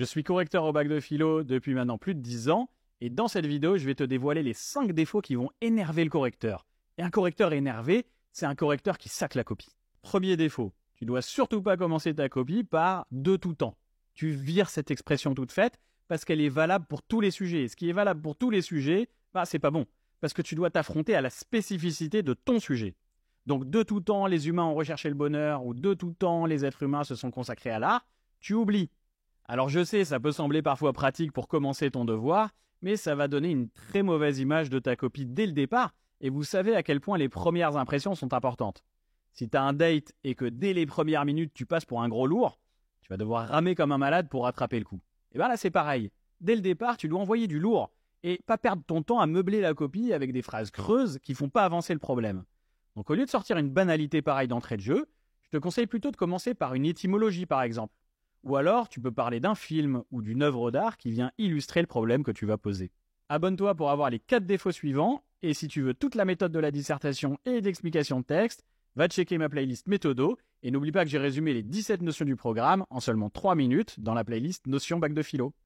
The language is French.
Je suis correcteur au bac de philo depuis maintenant plus de 10 ans, et dans cette vidéo, je vais te dévoiler les 5 défauts qui vont énerver le correcteur. Et un correcteur énervé, c'est un correcteur qui sac la copie. Premier défaut, tu dois surtout pas commencer ta copie par de tout temps. Tu vires cette expression toute faite parce qu'elle est valable pour tous les sujets. Et ce qui est valable pour tous les sujets, bah c'est pas bon parce que tu dois t'affronter à la spécificité de ton sujet. Donc de tout temps, les humains ont recherché le bonheur ou de tout temps, les êtres humains se sont consacrés à l'art, tu oublies. Alors je sais, ça peut sembler parfois pratique pour commencer ton devoir, mais ça va donner une très mauvaise image de ta copie dès le départ, et vous savez à quel point les premières impressions sont importantes. Si tu as un date et que dès les premières minutes tu passes pour un gros lourd, tu vas devoir ramer comme un malade pour rattraper le coup. Et bien là c'est pareil. Dès le départ, tu dois envoyer du lourd et pas perdre ton temps à meubler la copie avec des phrases creuses qui font pas avancer le problème. Donc au lieu de sortir une banalité pareille d'entrée de jeu, je te conseille plutôt de commencer par une étymologie par exemple. Ou alors tu peux parler d'un film ou d'une œuvre d'art qui vient illustrer le problème que tu vas poser. Abonne-toi pour avoir les 4 défauts suivants, et si tu veux toute la méthode de la dissertation et d'explication de texte, va checker ma playlist Méthodo, et n'oublie pas que j'ai résumé les 17 notions du programme en seulement 3 minutes dans la playlist Notions Bac de Philo.